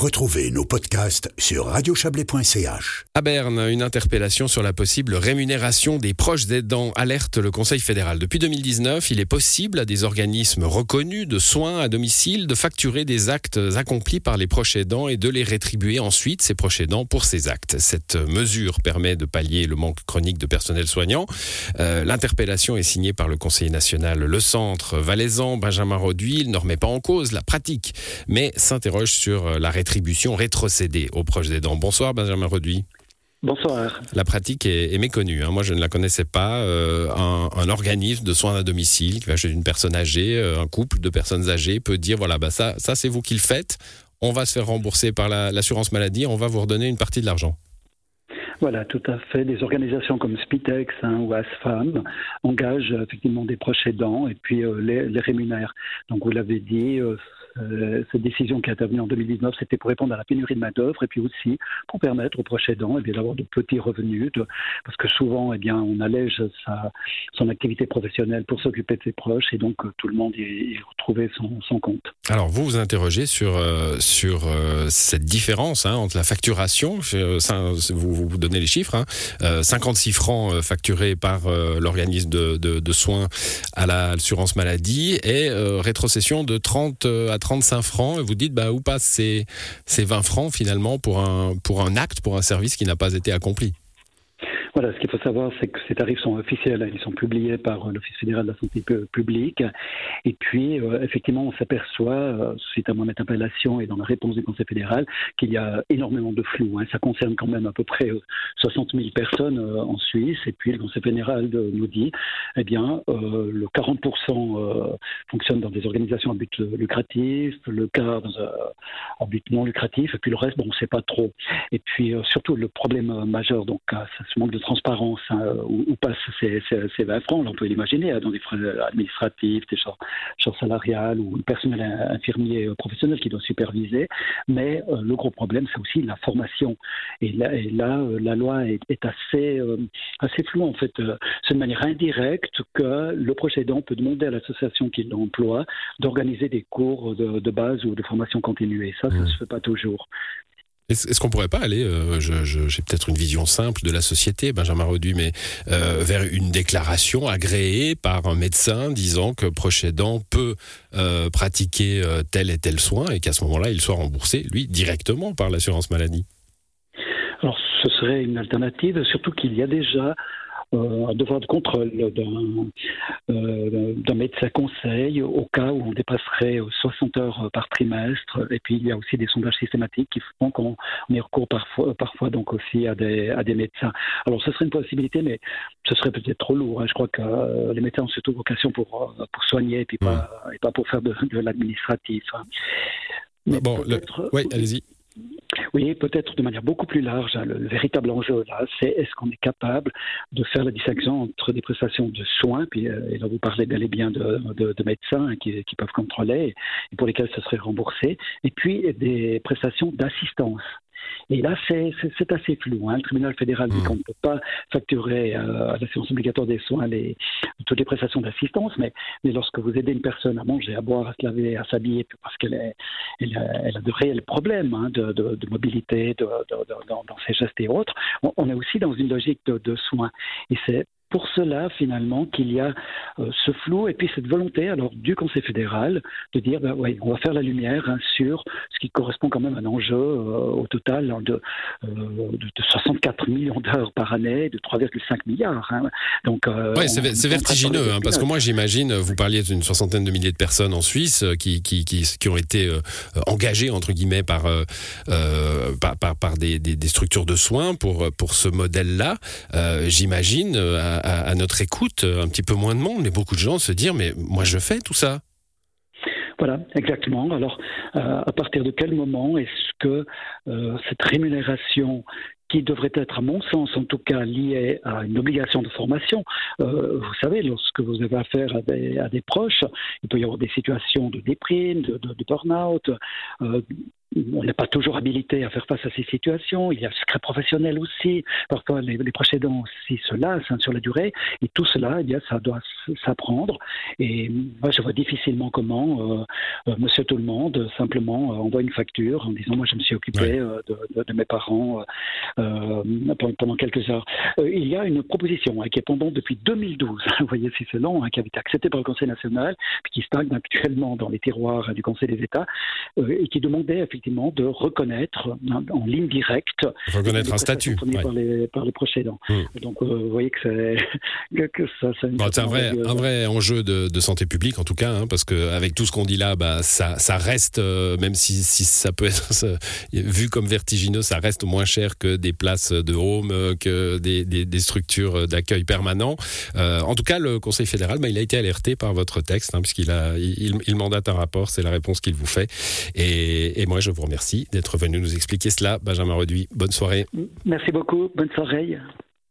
Retrouvez nos podcasts sur radiochablais.ch. À Berne, une interpellation sur la possible rémunération des proches aidants alerte le Conseil fédéral. Depuis 2019, il est possible à des organismes reconnus de soins à domicile de facturer des actes accomplis par les proches aidants et de les rétribuer ensuite, ces proches aidants, pour ces actes. Cette mesure permet de pallier le manque chronique de personnel soignant. Euh, L'interpellation est signée par le Conseil national Le Centre Valaisan, Benjamin Roduit. Il ne remet pas en cause la pratique, mais s'interroge sur la rétribution rétrocédée aux proches aidants. Bonsoir Benjamin Reduit. Bonsoir. La pratique est, méconnue. Hein. Moi, je ne la connaissais pas. Euh, un, organisme de soins à domicile qui va chez une personne âgée, euh, un couple de personnes âgées peut dire voilà, bah ça, ça c'est vous qui le faites. On va se faire rembourser par l'assurance maladie. On va vous redonner une partie de l'argent. Voilà, tout à fait. Des organisations comme Spitex hein, ou ASFAM engagent effectivement des proches aidants et puis euh, les, les, rémunèrent. Donc vous l'avez dit, euh, cette décision qui est intervenue en 2019, c'était pour répondre à la pénurie de main-d'œuvre et puis aussi pour permettre aux proches aidants eh d'avoir de petits revenus, parce que souvent, eh bien, on allège sa, son activité professionnelle pour s'occuper de ses proches et donc euh, tout le monde y, retrouvait son, compte. Alors, vous vous interrogez sur, euh, sur cette différence hein, entre la facturation, vous, vous donnez les chiffres, hein, 56 francs facturés par l'organisme de, soins à l'assurance maladie et rétrocession de 30 à 35 francs. Et vous dites bah, où passent ces, ces 20 francs finalement pour un acte, pour un service qui n'a pas été accompli? Voilà, ce qu'il faut savoir, c'est que ces tarifs sont officiels, hein. ils sont publiés par euh, l'Office fédéral de la santé publique. Et puis, euh, effectivement, on s'aperçoit, euh, suite à mon interpellation et dans la réponse du Conseil fédéral, qu'il y a énormément de flou. Hein. Ça concerne quand même à peu près 60 000 personnes en Suisse. Et puis, le Conseil fédéral nous dit, eh bien, le 40% fonctionne dans des organisations à but lucratif, le quart un, but non lucratif, et puis le reste, bon, on ne sait pas trop. Et puis, surtout, le problème majeur, donc, c'est ce manque de transparence, hein, où, passent ces, 20 francs, on peut l'imaginer, hein, dans des frais administratifs, des charges, salariales ou le personnel infirmier euh, professionnel qui doit superviser. Mais euh, le gros problème, c'est aussi la formation. Et là, euh, la loi est, assez, assez floue, en fait. C'est de manière indirecte que le procédant peut demander à l'association qui l'emploie d'organiser des cours de, base ou de formation continue. Et ça, ça ne mmh. se fait pas toujours. Est-ce qu'on pourrait pas aller, euh, j'ai peut-être une vision simple de la société, Benjamin Roduit, mais euh, vers une déclaration agréée par un médecin disant que proche aidant peut euh, pratiquer tel et tel soin et qu'à ce moment-là, il soit remboursé, lui, directement par l'assurance maladie? Alors, ce serait une alternative, surtout qu'il y a déjà euh, un devoir de contrôle euh, d'un médecin conseil au cas où on dépasserait 60 heures par trimestre. Et puis il y a aussi des sondages systématiques qui font qu'on y recourt parfois, parfois donc aussi à des, à des médecins. Alors ce serait une possibilité, mais ce serait peut-être trop lourd. Hein. Je crois que euh, les médecins ont surtout vocation pour, pour soigner et, puis pas, et pas pour faire de, l'administratif. Hein. bon, oui, allez-y. Oui, peut-être de manière beaucoup plus large. Hein, le, véritable enjeu là, c'est est-ce qu'on est capable de faire la distinction entre des prestations de soins, puis euh, et là vous parlez bel bien de, médecins qui, qui, peuvent contrôler et pour lesquels ce serait remboursé, et puis des prestations d'assistance. Et là, c'est assez flou. Hein. Le tribunal fédéral dit hmm. qu'on ne peut pas facturer euh, à la séance obligatoire des soins les, toutes les prestations d'assistance, mais, mais, lorsque vous aidez une personne à manger, à boire, à se laver, à s'habiller, parce qu'elle elle, elle a de réels problèmes hein, de, de, de, mobilité de, dans, dans, ses gestes et autres, on, on est aussi dans une logique de, soins. Et c'est pour cela, finalement, qu'il y a euh, ce flou et puis cette volonté alors du Conseil fédéral de dire, ben, ouais, on va faire la lumière hein, sur ce qui correspond quand même à un enjeu euh, au total hein, de, euh, de, 64 millions d'heures par année, de 3,5 milliards. Hein. Donc, ouais, c'est vertigineux, parce que moi j'imagine, vous parliez d'une soixantaine de milliers de personnes en Suisse qui, qui, qui, qui ont été engagées entre guillemets par, par, par, par des, des, des, structures de soins pour, pour ce modèle-là. j'imagine à, notre écoute, un petit peu moins de monde, mais beaucoup de gens se dire mais moi je fais tout ça. Voilà, exactement. Alors, euh, à partir de quel moment est-ce que euh, cette rémunération qui devrait être, à mon sens, en tout cas liée à une obligation de formation. Euh, vous savez, lorsque vous avez affaire à des, proches, il peut y avoir des situations de déprime, de, burn-out on n'est pas toujours habilité à faire face à ces situations. Il y a le secret professionnel aussi. Parfois, les, les proches aidants aussi se lassent hein, sur la durée. Et tout cela, eh bien, ça doit s'apprendre. Et moi, je vois difficilement comment euh, Monsieur Tout le Monde simplement envoie une facture en disant moi, je me suis occupé de, de, mes parents pendant quelques heures. il y a une proposition hein, qui est pendante depuis 2012. Vous voyez si c'est long, hein, qui a été acceptée par le Conseil national, puis qui stagne actuellement dans les tiroirs du Conseil des États, et qui demandait effectivement de reconnaître en ligne directe. Reconnaître un statut. Par, les, par les procédants. Hmm. Donc, euh, vous voyez que, c'est, que, ça. c'est un vrai, un vrai enjeu de, de, santé publique, en tout cas, hein, parce qu'avec tout ce qu'on dit là, bah, ça, ça reste, euh, même si, si, ça peut être vu comme vertigineux, ça reste moins cher que des places de home, euh, que des, des, des structures d'accueil permanent. Euh, en tout cas, le Conseil fédéral, bah, il a été alerté par votre texte, hein, puisqu'il a, il, il, mandate un rapport, c'est la réponse qu'il vous fait. Et, et moi, je vous remercie d'être venu nous expliquer cela. Benjamin Reduit, bonne soirée. Merci beaucoup, bonne soirée.